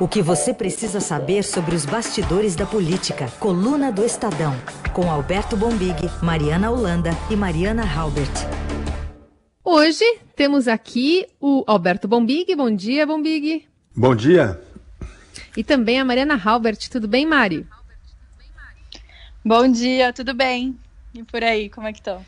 O que você precisa saber sobre os bastidores da política. Coluna do Estadão. Com Alberto Bombig, Mariana Holanda e Mariana Halbert. Hoje temos aqui o Alberto Bombig. Bom dia, Bombig. Bom dia. E também a Mariana Halbert. Tudo bem, Mari? Bom dia, tudo bem? E por aí, como é que estão?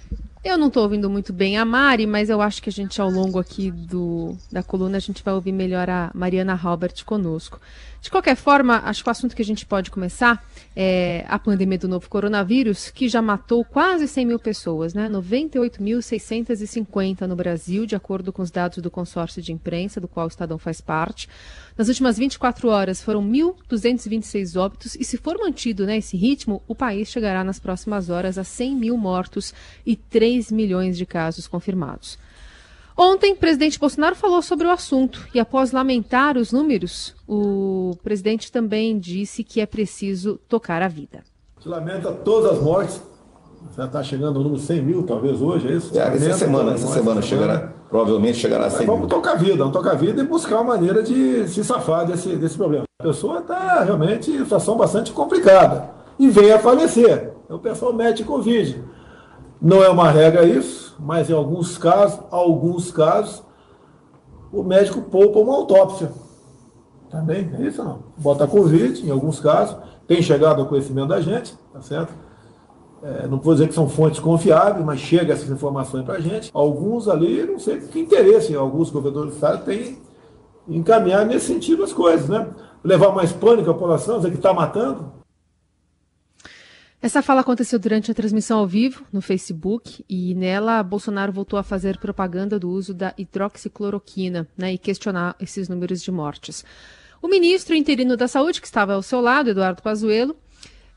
Eu não estou ouvindo muito bem a Mari, mas eu acho que a gente, ao longo aqui do, da coluna, a gente vai ouvir melhor a Mariana Halbert conosco. De qualquer forma, acho que o assunto que a gente pode começar é a pandemia do novo coronavírus, que já matou quase 100 mil pessoas, né? 98.650 no Brasil, de acordo com os dados do consórcio de imprensa, do qual o Estadão faz parte. Nas últimas 24 horas foram 1.226 óbitos, e se for mantido né, esse ritmo, o país chegará nas próximas horas a 100 mil mortos e 3 milhões de casos confirmados. Ontem, o presidente Bolsonaro falou sobre o assunto e, após lamentar os números, o presidente também disse que é preciso tocar a vida. Se lamenta todas as mortes. Já está chegando ao número 100 mil, talvez hoje, é isso? É, essa semana, essa semana chegará, provavelmente chegará a 100 Vamos mil. tocar a vida, vamos tocar a vida e buscar uma maneira de se safar desse, desse problema. A pessoa está realmente em situação bastante complicada e vem a falecer. O pessoal mete Covid. Não é uma regra isso, mas em alguns casos, alguns casos, o médico poupa uma autópsia. Também é isso não. Bota Covid, em alguns casos, tem chegado ao conhecimento da gente, tá certo? É, não vou dizer que são fontes confiáveis, mas chega essas informações para a gente. Alguns ali, não sei que interesse, alguns governadores do Estado têm encaminhar nesse sentido as coisas, né? Levar mais pânico à população, dizer que está matando, essa fala aconteceu durante a transmissão ao vivo no Facebook e nela Bolsonaro voltou a fazer propaganda do uso da hidroxicloroquina né, e questionar esses números de mortes. O ministro interino da Saúde, que estava ao seu lado, Eduardo Pazuello,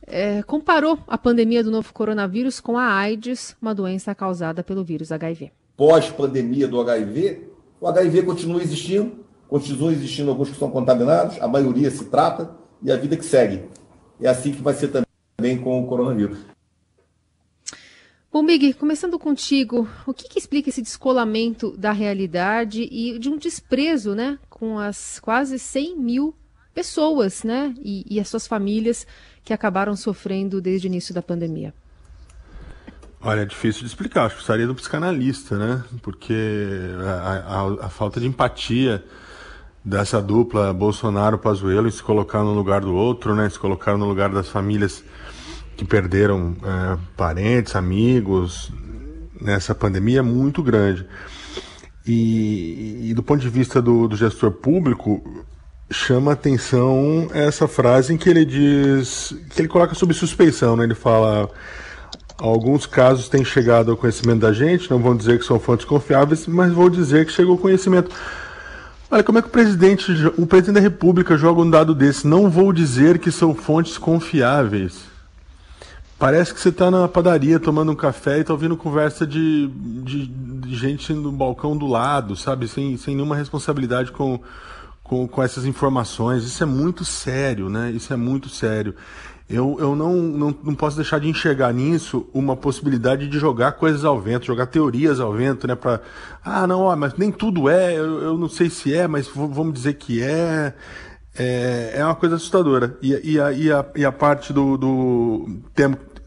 é, comparou a pandemia do novo coronavírus com a AIDS, uma doença causada pelo vírus HIV. Pós-pandemia do HIV, o HIV continua existindo, continua existindo alguns que são contaminados, a maioria se trata e a vida que segue. É assim que vai ser também com o coronavírus. Bom, Big, começando contigo, o que, que, explica esse descolamento da realidade e de um desprezo, né, com as quase 100 mil pessoas, né, e, e as suas famílias que acabaram sofrendo desde o início da pandemia? Olha, é difícil de explicar, acho que precisaria um psicanalista, né, porque a, a, a falta de empatia dessa dupla Bolsonaro-Pazuello em se colocar no lugar do outro, né, se colocar no lugar das famílias que perderam é, parentes, amigos nessa pandemia é muito grande. E, e do ponto de vista do, do, gestor público, chama atenção essa frase em que ele diz, que ele coloca sob suspeição, né? Ele fala alguns casos têm chegado ao conhecimento da gente, não vão dizer que são fontes confiáveis, mas vou dizer que chegou ao conhecimento. Olha, como é que o presidente, o presidente da República joga um dado desse? Não vou dizer que são fontes confiáveis. Parece que você está na padaria tomando um café e está ouvindo conversa de, de, de, gente no balcão do lado, sabe? Sem, sem nenhuma responsabilidade com, com, com essas informações. Isso é muito sério, né? Isso é muito sério. Eu, eu não, não, não posso deixar de enxergar nisso uma possibilidade de jogar coisas ao vento, jogar teorias ao vento, né? Pra, ah, não, ó, mas nem tudo é, eu, eu não sei se é, mas vamos dizer que é é, é uma coisa assustadora. E, e, a, e, a, e a parte do, do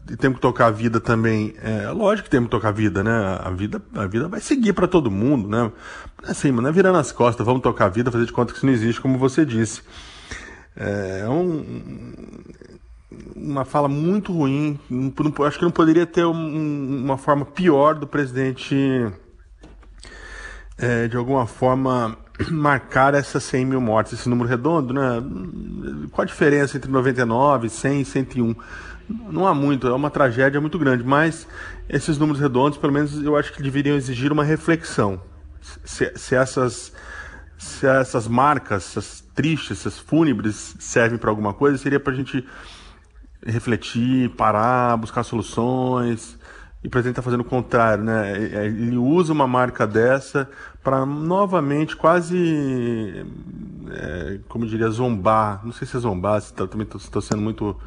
temos, temos que tocar a vida também, é lógico que temos que tocar a vida, né? A vida, a vida vai seguir para todo mundo, né? Assim, não é virando as costas, vamos tocar a vida, fazer de conta que isso não existe, como você disse. É um, uma fala muito ruim. Não, acho que não poderia ter um, uma forma pior do presidente, é, de alguma forma, marcar essas 100 mil mortes, esse número redondo, né? Qual a diferença entre 99, 100 e 101? Não há muito, é uma tragédia muito grande, mas esses números redondos, pelo menos, eu acho que deveriam exigir uma reflexão. Se, se essas, se essas marcas, essas tristes, essas fúnebres servem para alguma coisa, seria para a gente refletir, parar, buscar soluções. E o presidente está fazendo o contrário, né? Ele usa uma marca dessa para novamente quase, é, como diria, zombar. Não sei se é zombar, se tá, também estou sendo muito,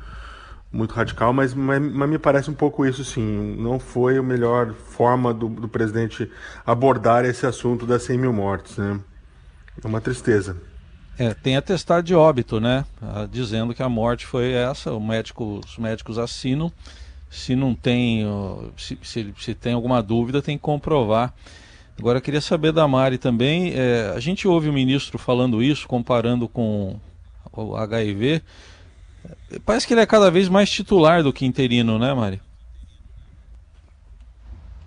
muito radical, mas, mas, mas, me parece um pouco isso sim. Não foi a melhor forma do, do presidente abordar esse assunto das 100 mil mortes, né? É uma tristeza. É, tem atestado de óbito, né? Ah, dizendo que a morte foi essa. O médico, os médicos assinam. Se não tem, se, se, se tem alguma dúvida, tem que comprovar. Agora, eu queria saber da Mari também. É, a gente ouve o ministro falando isso, comparando com o HIV. Parece que ele é cada vez mais titular do que interino, né, Mari?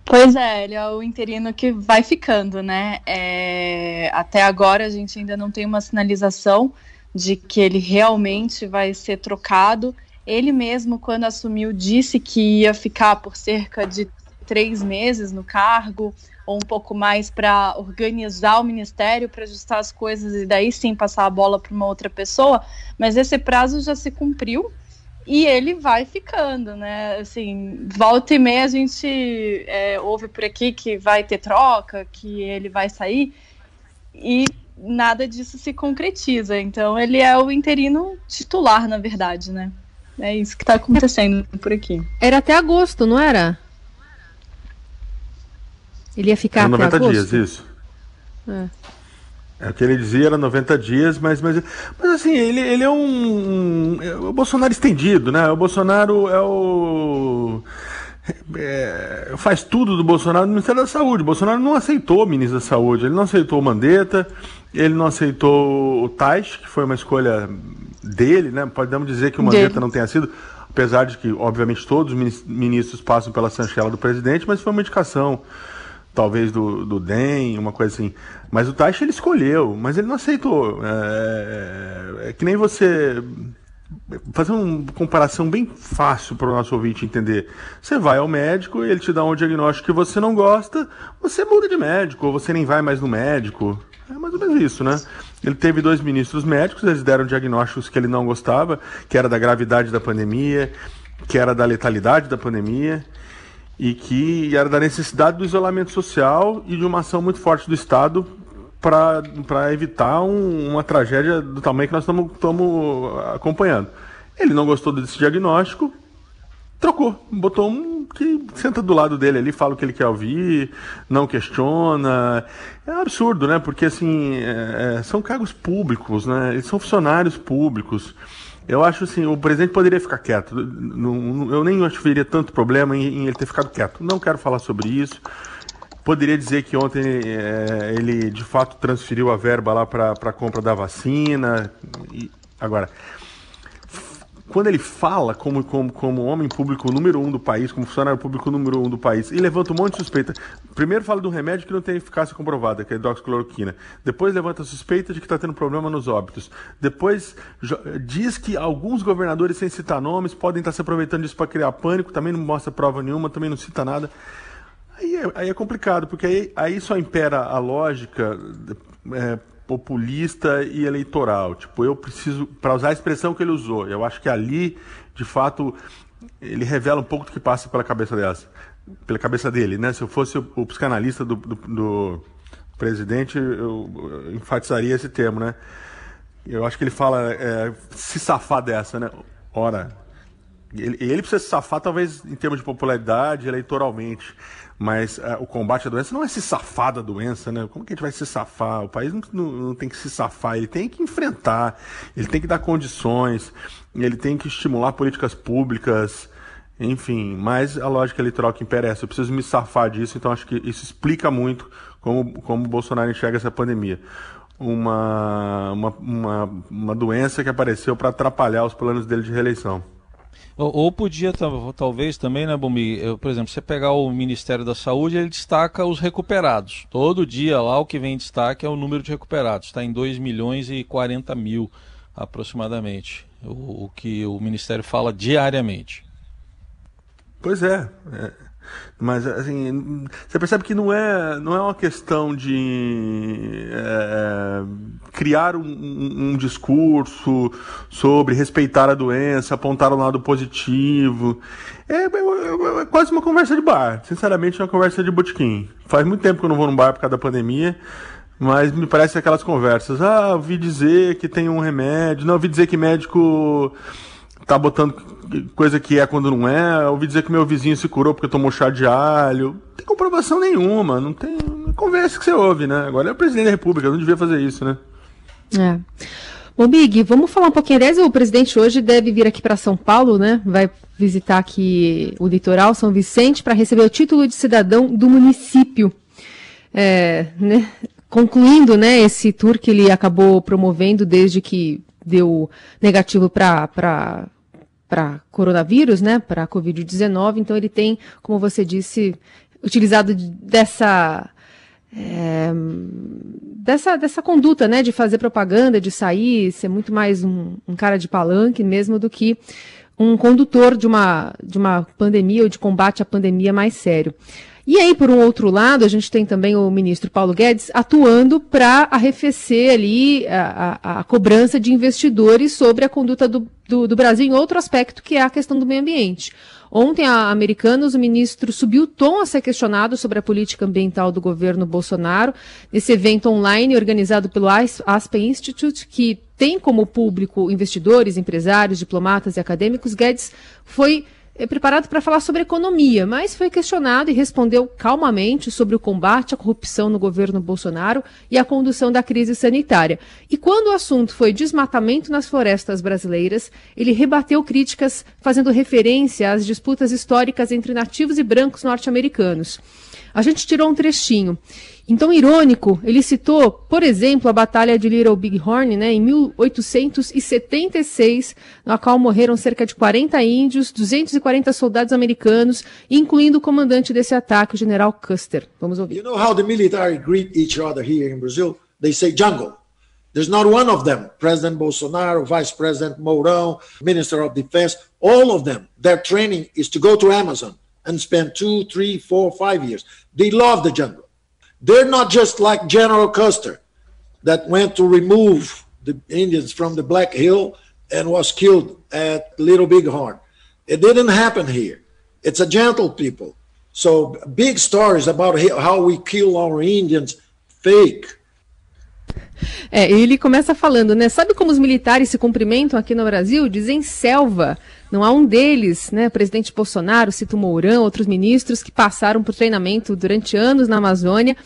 Pois é, ele é o interino que vai ficando, né? É, até agora a gente ainda não tem uma sinalização de que ele realmente vai ser trocado. Ele mesmo, quando assumiu, disse que ia ficar por cerca de três meses no cargo, ou um pouco mais para organizar o ministério, para ajustar as coisas e daí sim passar a bola para uma outra pessoa. Mas esse prazo já se cumpriu e ele vai ficando, né? Assim, volta e meia a gente é, ouve por aqui que vai ter troca, que ele vai sair, e nada disso se concretiza. Então, ele é o interino titular, na verdade, né? É isso que está acontecendo por aqui. Era até agosto, não era? Ele ia ficar era 90 até agosto? dias, isso. É. É o que ele dizia, era 90 dias, mas, mas, mas assim, ele, ele é um, um é o Bolsonaro estendido, né? O Bolsonaro é o. É, faz tudo do Bolsonaro no Ministério da Saúde. O Bolsonaro não aceitou o ministro da Saúde, ele não aceitou o Mandetta, ele não aceitou o Tais, que foi uma escolha dele, né? Podemos dizer que o Mandetta não tenha sido, apesar de que, obviamente, todos os ministros passam pela sanchela do presidente, mas foi uma indicação talvez do, do DEM, uma coisa assim. Mas o Taixa ele escolheu, mas ele não aceitou. É, é, é que nem você. Fazer uma comparação bem fácil para o nosso ouvinte entender. Você vai ao médico e ele te dá um diagnóstico que você não gosta, você muda de médico, ou você nem vai mais no médico. É mais ou menos isso, né? Ele teve dois ministros médicos, eles deram diagnósticos que ele não gostava, que era da gravidade da pandemia, que era da letalidade da pandemia e que era da necessidade do isolamento social e de uma ação muito forte do Estado para evitar um, uma tragédia do tamanho que nós estamos acompanhando. Ele não gostou desse diagnóstico, trocou, botou um que senta do lado dele ali, fala o que ele quer ouvir, não questiona. É um absurdo, né? Porque assim, é, é são cargos públicos, né? Eles são funcionários públicos. Eu acho assim, o presidente poderia ficar quieto. Eu nem acho que teria tanto problema em, em, ele ter ficado quieto. Não quero falar sobre isso. Poderia dizer que ontem é, ele de fato transferiu a verba lá para a compra da vacina. E, agora, quando ele fala como, como, como homem público número um do país, como funcionário público número um do país, e levanta um monte de suspeita. Primeiro fala do remédio que não tem eficácia comprovada, que é a hidroxicloroquina. Depois levanta a suspeita de que está tendo problema nos óbitos. Depois diz que alguns governadores, sem citar nomes, podem estar se aproveitando disso para criar pânico, também não mostra prova nenhuma, também não cita nada. Aí é, aí é complicado, porque aí, aí só impera a lógica é, populista e eleitoral. Tipo, eu preciso, para usar a expressão que ele usou, eu acho que ali, de fato, ele revela um pouco do que passa pela cabeça dessa, pela cabeça dele, né? Se eu fosse o, o psicanalista do, do, do, presidente, eu enfatizaria esse termo, né? Eu acho que ele fala é, se safar dessa, né? Ora, ele, ele precisa se safar, talvez em termos de popularidade, eleitoralmente. Mas uh, o combate à doença não é se safar da doença, né? Como que a gente vai se safar? O país não, não, não, tem que se safar, ele tem que enfrentar, ele tem que dar condições, ele tem que estimular políticas públicas, enfim. Mas a lógica eleitoral que impera é. Eu preciso me safar disso, então acho que isso explica muito como, como o Bolsonaro enxerga essa pandemia. Uma, uma, uma, uma doença que apareceu para atrapalhar os planos dele de reeleição. Ou, podia, talvez também, né, Bumi? Por exemplo, você pegar o Ministério da Saúde, ele destaca os recuperados. Todo dia lá o que vem em destaque é o número de recuperados. Está em 2 milhões e 40 mil aproximadamente. O, o que o Ministério fala diariamente. Pois é. é. Mas, assim, você percebe que não é, não é uma questão de é, criar um, um, discurso sobre respeitar a doença, apontar um lado positivo. É, é, é, é, quase uma conversa de bar. Sinceramente, é uma conversa de botequim. Faz muito tempo que eu não vou num bar por causa da pandemia. Mas me parece aquelas conversas. Ah, ouvi dizer que tem um remédio. Não, ouvi dizer que médico tá botando coisa que é quando não é. Eu ouvi dizer que meu vizinho se curou porque tomou chá de alho. Não tem comprovação nenhuma, não tem. Conversa que você ouve, né? Agora é o presidente da República, não devia fazer isso, né? É. Bom, Big, vamos falar um pouquinho. Aliás, o presidente hoje deve vir aqui para São Paulo, né? Vai visitar aqui o litoral, São Vicente, para receber o título de cidadão do município. É, né? Concluindo né, esse tour que ele acabou promovendo desde que deu negativo para para coronavírus, né, para Covid-19. Então ele tem, como você disse, utilizado dessa é, dessa, dessa conduta, né, de fazer propaganda, de sair, ser muito mais um, um, cara de palanque mesmo do que um condutor de uma, de uma pandemia ou de combate à pandemia mais sério. E aí, por um outro lado, a gente tem também o ministro Paulo Guedes atuando para arrefecer ali a, a, a, cobrança de investidores sobre a conduta do, do, do Brasil em outro aspecto, que é a questão do meio ambiente. Ontem, a Americanos, o ministro subiu o tom a ser questionado sobre a política ambiental do governo Bolsonaro, nesse evento online organizado pelo Aspen Institute, que tem como público investidores, empresários, diplomatas e acadêmicos. Guedes foi preparado para falar sobre economia, mas foi questionado e respondeu calmamente sobre o combate à corrupção no governo Bolsonaro e a condução da crise sanitária. E quando o assunto foi desmatamento nas florestas brasileiras, ele rebateu críticas fazendo referência às disputas históricas entre nativos e brancos norte-americanos. A gente tirou um trechinho. Então, irônico, ele citou, por exemplo, a Batalha de Little Big Horn, né, em 1876, na qual morreram cerca de 40 índios, 240 soldados americanos, incluindo o comandante desse ataque, o general Custer. Vamos ouvir. You know how the military greet each other here in Brazil? They say jungle. There's not one of them, President Bolsonaro, Vice President Mourão, Minister of Defense, all of them, their training is to go to Amazon and spend two, three, four, five years. They love the jungle. They're not just like General Custer that went to remove the Indians from the Black Hill and was killed at Little Big Horn. It didn't happen here. It's a gentle people. So big stories about how we kill our Indians fake. É, ele começa falando, né? Sabe como os militares se cumprimentam aqui no Brasil? Dizem selva. Não há um deles, né? Presidente Bolsonaro, cita o Mourão, outros ministros que passaram por treinamento durante anos na Amazônia,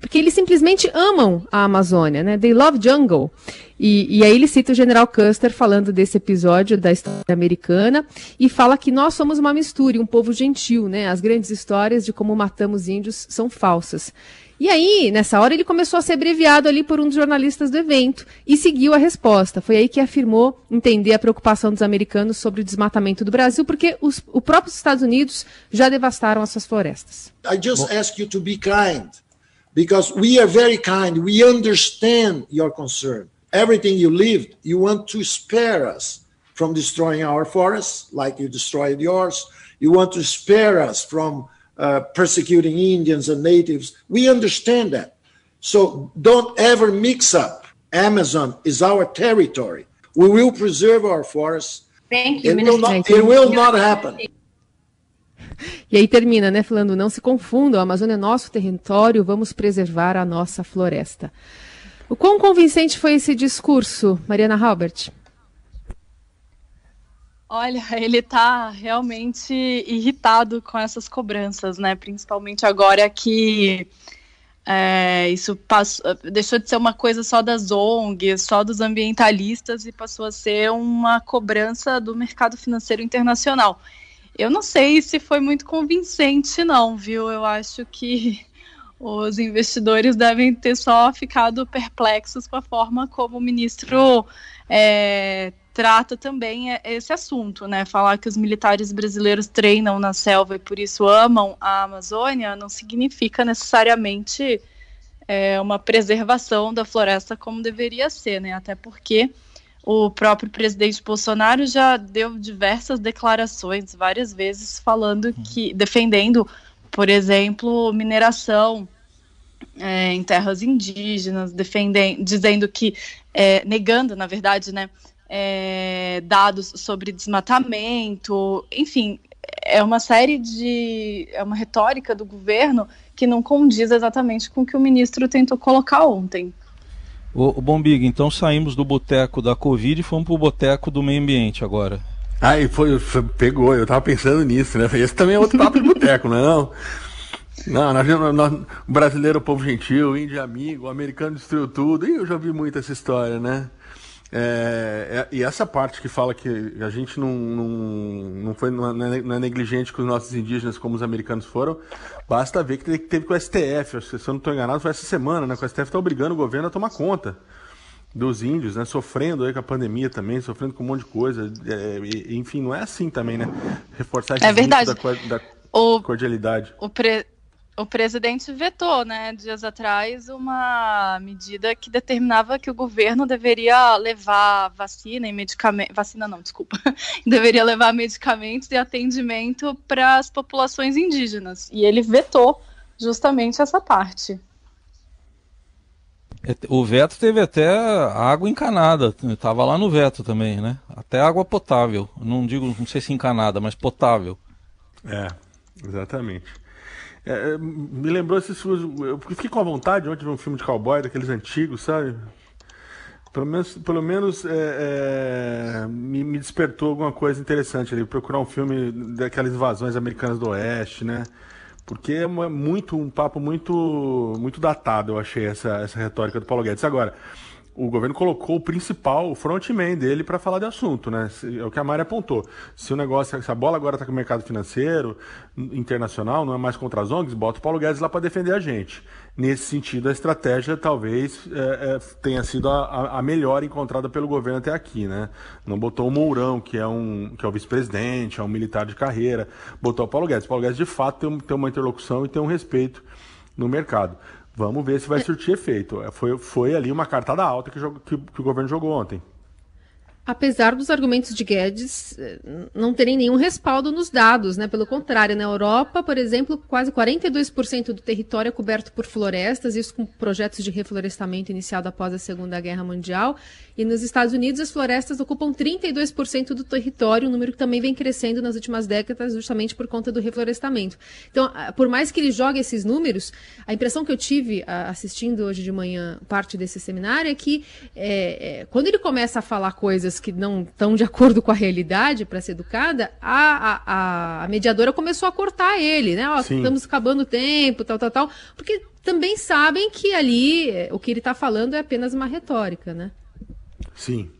porque eles simplesmente amam a Amazônia, né? They love jungle. E, e aí ele cita o general Custer falando desse episódio da história americana e fala que nós somos uma mistura, um povo gentil, né? As grandes histórias de como matamos índios são falsas. E aí, nessa hora, ele começou a ser abreviado ali por um dos jornalistas do evento e seguiu a resposta. Foi aí que afirmou entender a preocupação dos americanos sobre o desmatamento do Brasil, porque os, os próprios Estados Unidos já devastaram as suas florestas. I just ask you to be kind, because we are very kind. We understand your concern. Everything you lived, you want to spare us from destroying our forests, like you destroyed yours. You want to spare us from uh, persecuting Indians and natives. We understand that. So don't ever mix up. Amazon is our territory. We will preserve our forests. Thank you, it will, not, it will not happen. E aí termina, né, falando, não se confundam, a Amazônia é nosso território, vamos preservar a nossa floresta. O quão convincente foi esse discurso, Mariana Halbert? Olha, ele está realmente irritado com essas cobranças, né? Principalmente agora que é, isso passou, deixou de ser uma coisa só das ONGs, só dos ambientalistas e passou a ser uma cobrança do mercado financeiro internacional. Eu não sei se foi muito convincente, não, viu? Eu acho que os investidores devem ter só ficado perplexos com a forma como o ministro é, trata também é, esse assunto, né? Falar que os militares brasileiros treinam na selva e por isso amam a Amazônia não significa necessariamente é, uma preservação da floresta como deveria ser, né? Até porque o próprio presidente Bolsonaro já deu diversas declarações, várias vezes, falando uhum. que defendendo, por exemplo, mineração é, em terras indígenas, defendendo, dizendo que é, negando, na verdade, né, é, dados sobre desmatamento, enfim, é uma série de. é uma retórica do governo que não condiz exatamente com o que o ministro tentou colocar ontem. O, o Bombig, então saímos do boteco da Covid e fomos para o boteco do meio ambiente agora. Ah, e foi, foi, pegou, eu tava pensando nisso, né? Esse também é outro papo de boteco, não é não? Não, nós, nós, brasileiro povo gentil, índio amigo, americano destruiu tudo. E eu já vi muito essa história, né? É, é, e essa parte que fala que a gente não, não, não foi não é, não é negligente com os nossos indígenas como os americanos foram, basta ver que teve, teve com o STF, se eu não estou enganado, foi essa semana, né? Que o STF está obrigando o governo a tomar conta dos índios, né? Sofrendo aí com a pandemia também, sofrendo com um monte de coisa. É, e, enfim, não é assim também, né? Reforçar esse é verdade. Da, da o, cordialidade. O, pre, o presidente vetou, né, dias atrás, uma medida que determinava que o governo deveria levar vacina e medicamento. Vacina não, desculpa. deveria levar medicamentos e atendimento para as populações indígenas. E ele vetou justamente essa parte. É, o veto teve até água encanada, estava lá no veto também, né? Até água potável. Não digo, não sei se encanada, mas potável. É, exatamente. É, é, me lembrou esses Eu fiquei com a vontade ontem de ver um filme de cowboy, daqueles antigos, sabe? Pelo menos, pelo menos é, é, me, me, despertou alguma coisa interessante ali. Procurar um filme daquelas invasões americanas do Oeste, né? Porque é muito um papo muito muito datado, eu achei, essa, essa retórica do Paulo Guedes. Agora, o governo colocou o principal, o frontman dele para falar de assunto, né? É o que a Mari apontou. Se o negócio, se a bola agora está com o mercado financeiro internacional, não é mais contra as ONGs, bota o Paulo Guedes lá para defender a gente. Nesse sentido, a estratégia talvez é, é, tenha sido a, a, melhor encontrada pelo governo até aqui, né? Não botou o Mourão, que é um que é o vice-presidente, é um militar de carreira, botou o Paulo Guedes. O Paulo Guedes de fato tem, tem uma interlocução e tem um respeito no mercado. Vamos ver se vai surtir efeito. É, foi, foi ali uma cartada alta que, que, que o governo jogou ontem apesar dos argumentos de Guedes eh, não terem nenhum respaldo nos dados, né? Pelo contrário, na Europa, por exemplo, quase 42% do território é coberto por florestas, isso com projetos de reflorestamento iniciado após a Segunda Guerra Mundial. E nos Estados Unidos, as florestas ocupam 32% do território, um número que também vem crescendo nas últimas décadas, justamente por conta do reflorestamento. Então, por mais que ele jogue esses números, a impressão que eu tive assistindo hoje de manhã parte desse seminário é que é, é, quando ele começa a falar coisas que não estão de acordo com a realidade para ser educada, a, a, a, mediadora começou a cortar ele, né? Ó, estamos acabando o tempo, tal, tal, tal. Porque também sabem que ali o que ele está falando é apenas uma retórica, né? Sim.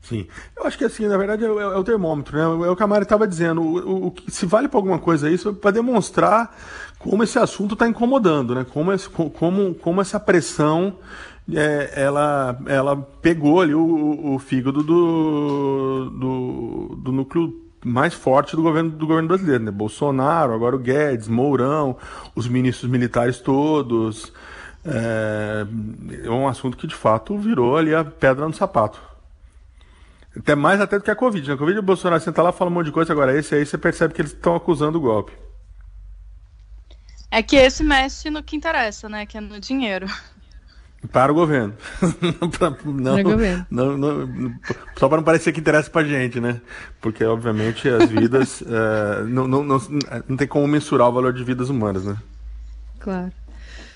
Sim. Eu acho que assim, na verdade, é, é o termômetro, né? É o que a Mari estava dizendo. O, o, o, se vale para alguma coisa isso, é para demonstrar como esse assunto está incomodando, né? Como, esse, como, como essa pressão é, ela, ela pegou ali o, o fígado do, do, do, núcleo mais forte do governo, do governo brasileiro, né? Bolsonaro, agora o Guedes, Mourão, os ministros militares todos. É, é um assunto que de fato virou ali a pedra no sapato. Até mais até do que a Covid. Né? A Covid, o Bolsonaro senta lá fala um monte de coisa, agora esse aí você percebe que eles estão acusando o golpe. É que esse mexe no que interessa, né? Que é no dinheiro. Para o governo. pra, não, para o governo. Não, não, só para não parecer que interessa para gente, né? Porque, obviamente, as vidas. uh, não, não, não, não tem como mensurar o valor de vidas humanas, né? Claro.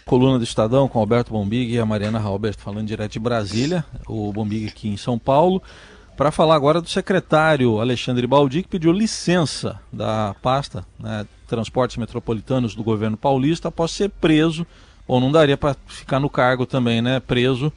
Coluna do Estadão com Alberto Bombig e a Mariana Halbert falando direto de Brasília, o Bombig aqui em São Paulo, para falar agora do secretário Alexandre Baldi, que pediu licença da pasta né, Transportes Metropolitanos do governo paulista após ser preso ou não daria para ficar no cargo também, né? Preso.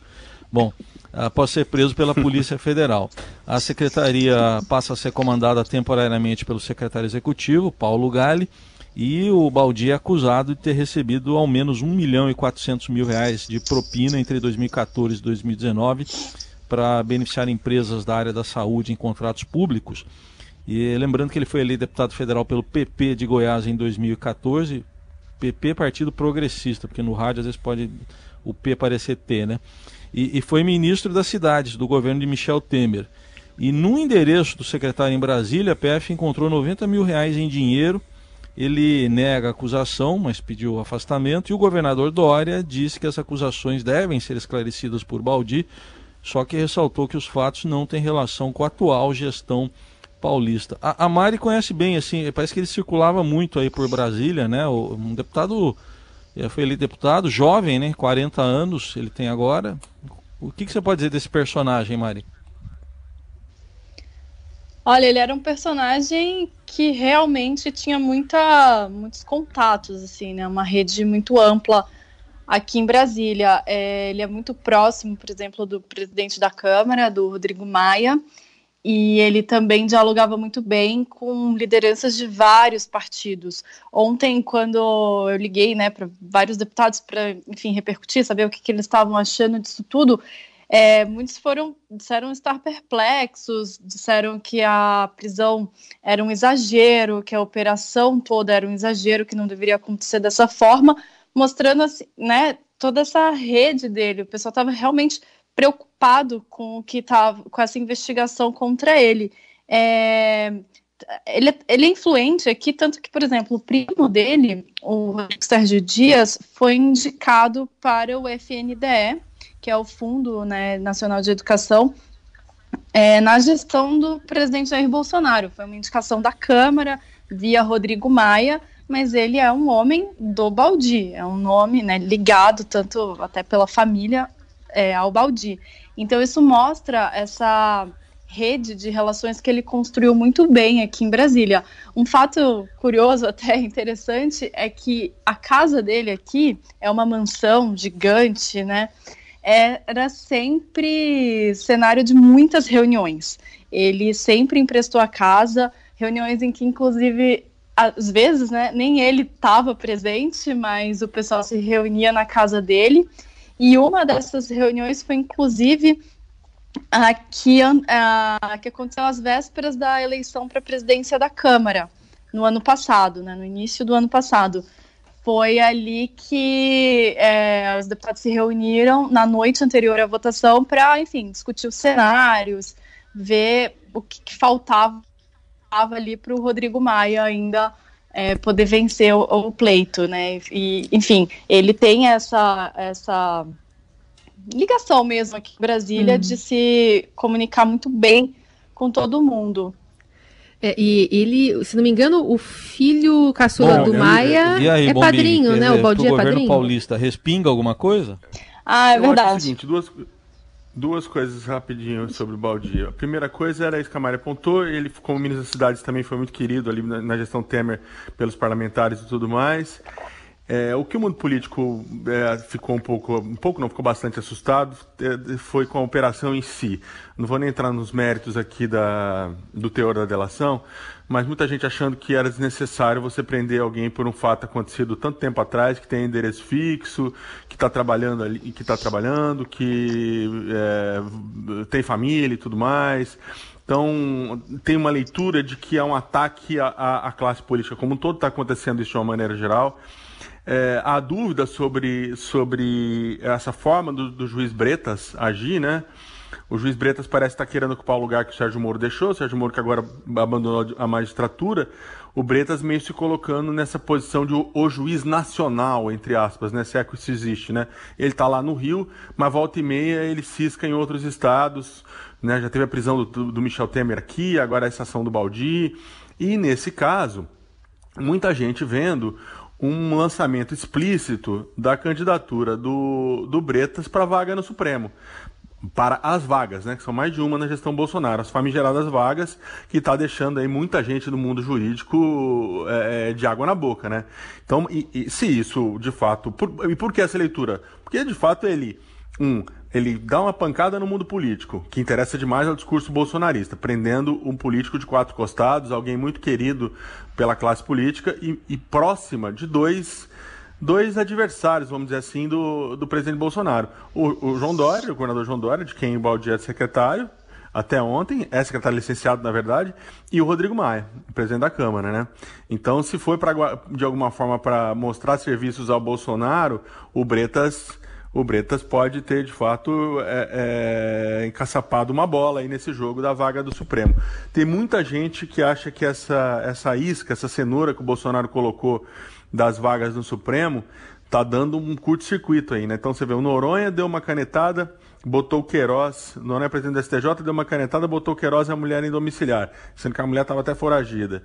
Bom, após ser preso pela Polícia Federal. A secretaria passa a ser comandada temporariamente pelo secretário executivo, Paulo Gale, e o Baldi é acusado de ter recebido ao menos 1 milhão e 400 mil reais de propina entre 2014 e 2019 para beneficiar empresas da área da saúde em contratos públicos. E lembrando que ele foi eleito deputado federal pelo PP de Goiás em 2014, PP Partido Progressista, porque no rádio às vezes pode o P parecer T, né? E, e foi ministro das cidades do governo de Michel Temer. E no endereço do secretário em Brasília, a PF encontrou 90 mil reais em dinheiro. Ele nega a acusação, mas pediu afastamento. E o governador Dória disse que as acusações devem ser esclarecidas por Baldi, só que ressaltou que os fatos não têm relação com a atual gestão paulista. A, a Mari conhece bem, assim, parece que ele circulava muito aí por Brasília, né? Um deputado, foi ele deputado, jovem, né? 40 anos ele tem agora. O que, que você pode dizer desse personagem, Mari? Olha, ele era um personagem que realmente tinha muita, muitos contatos, assim, né? Uma rede muito ampla aqui em Brasília. É, ele é muito próximo, por exemplo, do presidente da Câmara, do Rodrigo Maia, e ele também dialogava muito bem com lideranças de vários partidos. Ontem, quando eu liguei né, para vários deputados para, enfim, repercutir, saber o que, que eles estavam achando disso tudo, é, muitos foram disseram estar perplexos, disseram que a prisão era um exagero, que a operação toda era um exagero, que não deveria acontecer dessa forma, mostrando assim, né, toda essa rede dele. O pessoal estava realmente preocupado com o que estava com essa investigação contra ele. É, ele, ele é influente aqui, tanto que, por exemplo, o primo dele, o Sérgio Dias, foi indicado para o FNDE, que é o Fundo né, Nacional de Educação, é, na gestão do presidente Jair Bolsonaro. Foi uma indicação da Câmara via Rodrigo Maia, mas ele é um homem do Baldi, é um nome né, ligado tanto até pela família é, ao Baldi. Então isso mostra essa rede de relações que ele construiu muito bem aqui em Brasília. Um fato curioso, até interessante, é que a casa dele aqui é uma mansão gigante, né? Era sempre cenário de muitas reuniões. Ele sempre emprestou a casa, reuniões em que, inclusive, às vezes, né, nem ele estava presente, mas o pessoal se reunia na casa dele. E uma dessas reuniões foi, inclusive, a que, a, que aconteceu às vésperas da eleição para a presidência da Câmara, no ano passado, né, no início do ano passado. Foi ali que é, os deputados se reuniram na noite anterior à votação para, enfim, discutir os cenários, ver o que, que faltava faltava ali para o Rodrigo Maia ainda é, poder vencer o, o, pleito, né? E, enfim, ele tem essa, essa ligação mesmo aqui em Brasília hum. de se comunicar muito bem com todo mundo. É, e ele, se não me engano, o filho caçula Bom, do Maia aí, é padrinho, né? O Baldi é padrinho. paulista respinga alguma coisa? Ah, é verdade. É o seguinte, duas, Duas coisas rapidinho sobre o Baldi. A primeira coisa era isso que a Maria apontou, ele, como ministro das cidades, também foi muito querido ali na, na gestão Temer pelos parlamentares e tudo mais. É, o que o mundo político é, ficou um pouco, um pouco não, ficou bastante assustado, é, foi com a operação em si. Não vou nem entrar nos méritos aqui da, do teor da delação, mas muita gente achando que era desnecessário você prender alguém por um fato acontecido tanto tempo atrás, que tem endereço fixo, que está trabalhando ali, que está trabalhando, que é, tem família e tudo mais. Então, tem uma leitura de que é um ataque à, à classe política como um todo, está acontecendo isso de uma maneira geral. É, há dúvida sobre, sobre essa forma do, do juiz Bretas agir, né? O juiz Bretas parece estar querendo ocupar o lugar que o Sérgio Moro deixou, o Sérgio Moro que agora abandonou a magistratura, o Bretas meio se colocando nessa posição de o, juiz nacional, entre aspas, né, se é que isso existe, né? Ele está lá no Rio, mas volta e meia ele cisca em outros estados, né? Já teve a prisão do, do Michel Temer aqui, agora a estação do Baldi, e nesse caso, muita gente vendo um lançamento explícito da candidatura do, do Bretas para vaga no Supremo para as vagas, né, que são mais de uma na gestão Bolsonaro, as famigeradas vagas, que está deixando aí muita gente do mundo jurídico é, é, de água na boca, né? Então, e, e, se isso de fato, por, e por que essa leitura? Porque de fato ele, um, ele dá uma pancada no mundo político, que interessa demais ao discurso bolsonarista, prendendo um político de quatro costados, alguém muito querido pela classe política e, e próxima de dois dois adversários, vamos dizer assim, do, do presidente Bolsonaro. O, o João Dória, o governador João Dória, de quem o Baldi é secretário, até ontem, é secretário licenciado, na verdade, e o Rodrigo Maia, presidente da Câmara, né? Então, se foi pra, de alguma forma para mostrar serviços ao Bolsonaro, o Bretas, o Bretas pode ter, de fato, é, é, encaçapado uma bola aí nesse jogo da vaga do Supremo. Tem muita gente que acha que essa, essa isca, essa cenoura que o Bolsonaro colocou das vagas no Supremo, tá dando um curto-circuito aí, né? Então você vê, o Noronha deu uma canetada, botou o Queiroz, Noronha é presidente da STJ, deu uma canetada, botou o Queiroz e a mulher em domiciliar, sendo que a mulher estava até foragida.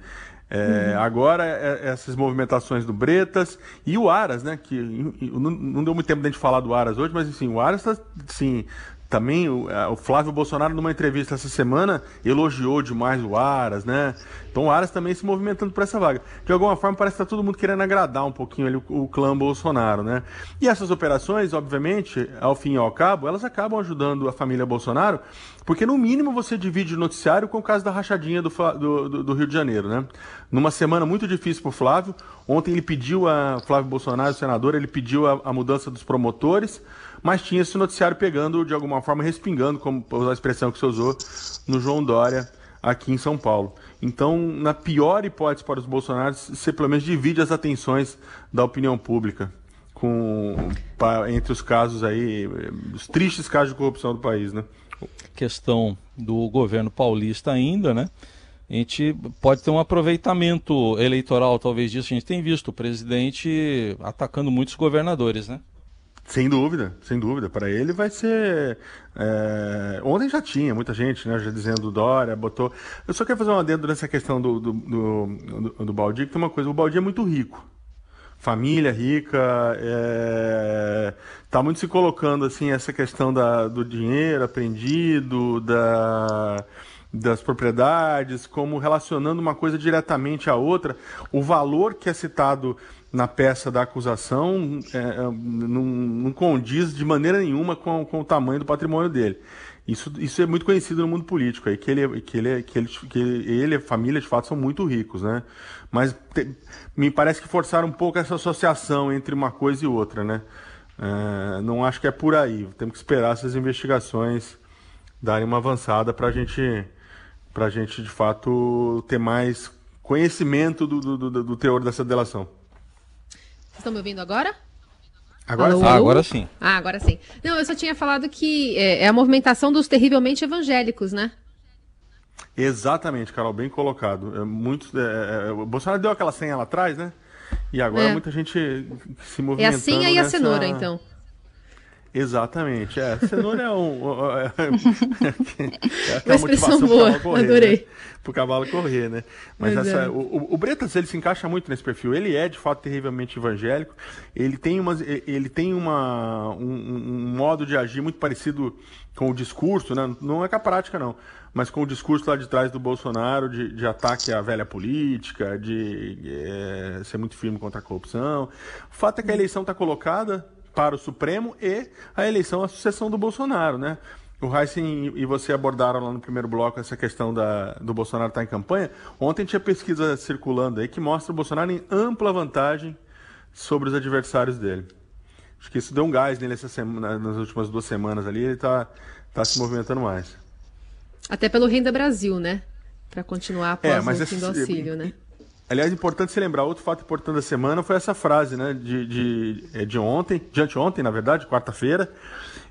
É, uhum. Agora, é, é, essas movimentações do Bretas e o Aras, né? Que não, deu muito tempo de a gente falar do Aras hoje, mas enfim, o Aras está, sim, também o, o, Flávio Bolsonaro, numa entrevista essa semana, elogiou demais o Aras, né? Então o Aras também se movimentando por essa vaga. De alguma forma, parece que está todo mundo querendo agradar um pouquinho ali o, o, clã Bolsonaro, né? E essas operações, obviamente, ao fim e ao cabo, elas acabam ajudando a família Bolsonaro, porque no mínimo você divide o noticiário com o caso da rachadinha do, do, do Rio de Janeiro, né? Numa semana muito difícil para o Flávio, ontem ele pediu a Flávio Bolsonaro, o senador, ele pediu a, a mudança dos promotores mas tinha esse noticiário pegando, de alguma forma, respingando, como a expressão que você usou, no João Dória, aqui em São Paulo. Então, na pior hipótese para os bolsonaros, você pelo menos divide as atenções da opinião pública com, entre os casos aí, os tristes casos de corrupção do país, né? Questão do governo paulista ainda, né? A gente pode ter um aproveitamento eleitoral, talvez disso. A gente tem visto o presidente atacando muitos governadores, né? Sem dúvida, sem dúvida. Para ele vai ser. É... Ontem já tinha muita gente, né? Já dizendo Dória, botou. Eu só quero fazer um adendo nessa questão do, do, do, do, do Baldi, que tem uma coisa: o Baldi é muito rico. Família rica, é... tá muito se colocando assim essa questão da, do dinheiro apreendido, da das propriedades, como relacionando uma coisa diretamente à outra. O valor que é citado na peça da acusação é, é, não, não, condiz de maneira nenhuma com, com, o tamanho do patrimônio dele. Isso, isso é muito conhecido no mundo político, aí, que, ele, que, ele, que, ele, que ele e a família, de fato, são muito ricos. Né? Mas te, me parece que forçaram um pouco essa associação entre uma coisa e outra. Né? É, não acho que é por aí. Temos que esperar essas investigações darem uma avançada para gente, a gente, de fato, ter mais conhecimento do, do, do, do teor dessa delação estão me ouvindo agora? Agora sim. Ah, agora sim. Ah, agora sim. Não, eu só tinha falado que é, é a movimentação dos terrivelmente evangélicos, né? Exatamente, Carol, bem colocado. É muito, é, é, o Bolsonaro deu aquela senha lá atrás, né? E agora é. muita gente se movimentando. É a senha e a cenoura, então. Exatamente, é. Cenoura é um. É, é, é uma expressão boa, correr, adorei. Né? Pro cavalo correr, né? Mas, essa, é. o, o Bretas ele se encaixa muito nesse perfil. Ele é de fato terrivelmente evangélico. Ele tem, uma, ele tem uma, um, um modo de agir muito parecido com o discurso, né? Não é com a prática, não. Mas com o discurso lá de trás do Bolsonaro de, de ataque à velha política, de é, ser muito firme contra a corrupção. O fato é que a eleição está colocada para o Supremo e a eleição, a sucessão do Bolsonaro, né? O Heisen e você abordaram lá no primeiro bloco essa questão da, do Bolsonaro estar tá em campanha. Ontem tinha pesquisa circulando aí que mostra o Bolsonaro em ampla vantagem sobre os adversários dele. Acho que isso deu um gás nele essa semana, nas últimas duas semanas ali, ele está tá se movimentando mais. Até pelo Renda Brasil, né? Para continuar após é, o fim do auxílio, né? Aliás, importante se lembrar, outro fato importante da semana foi essa frase, né, de, de, é, de ontem, de anteontem, na verdade, quarta-feira,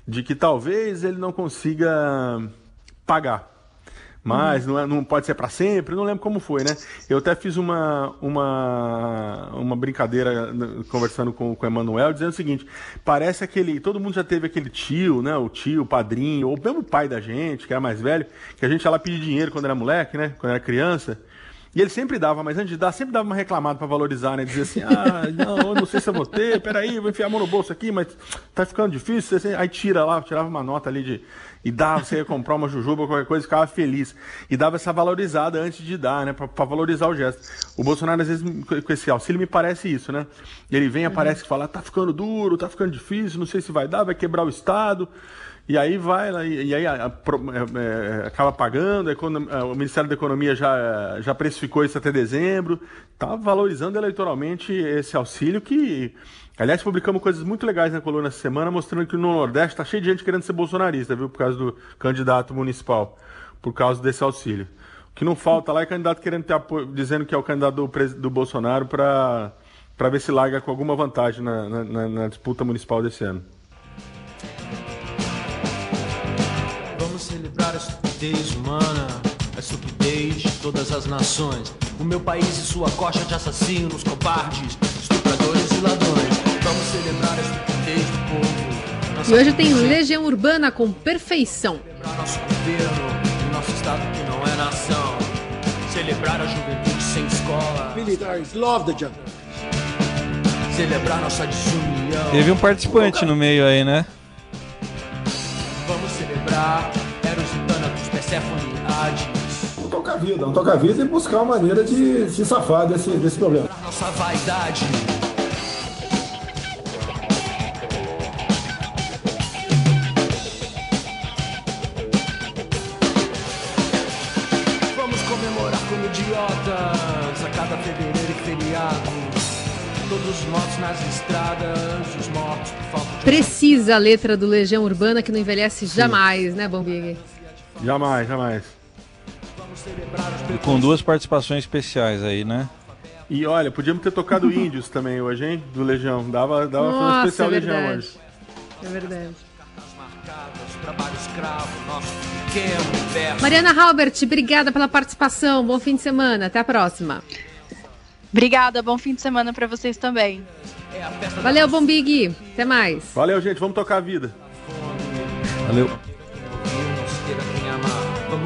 de que talvez ele não consiga pagar. Mas não, é, não pode ser para sempre, não lembro como foi, né? Eu até fiz uma, uma, uma brincadeira né, conversando com, com o Emanuel, dizendo o seguinte: parece aquele. Todo mundo já teve aquele tio, né? O tio, o padrinho, ou mesmo o pai da gente, que era mais velho, que a gente ia lá pedir dinheiro quando era moleque, né? Quando era criança. E ele sempre dava, mas antes de dar, sempre dava uma reclamada para valorizar, né? Dizia assim, ah, não, eu não sei se eu vou ter, peraí, vou enfiar a mão no bolso aqui, mas tá ficando difícil. Aí tira lá, tirava uma nota ali de. E dava, você ia comprar uma jujuba, qualquer coisa, ficava feliz. E dava essa valorizada antes de dar, né? Para valorizar o gesto. O Bolsonaro, às vezes, com esse auxílio, me parece isso, né? Ele vem, aparece e fala, tá ficando duro, tá ficando difícil, não sei se vai dar, vai quebrar o Estado. E aí vai, e aí a, a, é, é, acaba pagando, o Ministério da Economia já, já precificou isso até dezembro, está valorizando eleitoralmente esse auxílio que. Aliás, publicamos coisas muito legais na coluna essa semana, mostrando que no Nordeste está cheio de gente querendo ser bolsonarista, viu? Por causa do candidato municipal, por causa desse auxílio. O que não falta lá é candidato querendo ter apoio, dizendo que é o candidato do, do Bolsonaro para ver se larga com alguma vantagem na, na, na disputa municipal desse ano. Celebrar a estupidez humana, a estupidez de todas as nações. O meu país e sua coxa de assassinos, cobardes, estupradores e ladrões. Vamos celebrar a estupidez do povo. E hoje tem Legião Urbana com perfeição. Celebrar nosso governo e nosso estado que não é nação. Celebrar a juventude sem escola. Militares love the jungle. Celebrar nossa desunião. Teve um participante no meio aí, né? Vamos celebrar Persephone, Hades. Um tocar a vida, um tocar a vida e buscar uma maneira de se safar desse, desse problema. Nossa vaidade. Vamos comemorar como idiotas a cada fevereiro e feriado. Todos mortos nas estradas, os mortos por falta de. Precisa a letra do Legião Urbana que não envelhece jamais, né, Bombig? Jamais, jamais. Vamos celebrar os E com duas participações especiais aí, né? E olha, podíamos ter tocado Índios também hoje, hein? Do Legião. Dava, dava fazer um Nossa, especial é Legião verdade. hoje. É verdade. marcadas, trabalho escravo, nosso pequeno universo. Mariana Halbert, obrigada pela participação. Bom fim de semana. Até a próxima. Obrigada, bom fim de semana para vocês também. Valeu, Bombig. Até mais. Valeu, gente. Vamos tocar a vida. Valeu.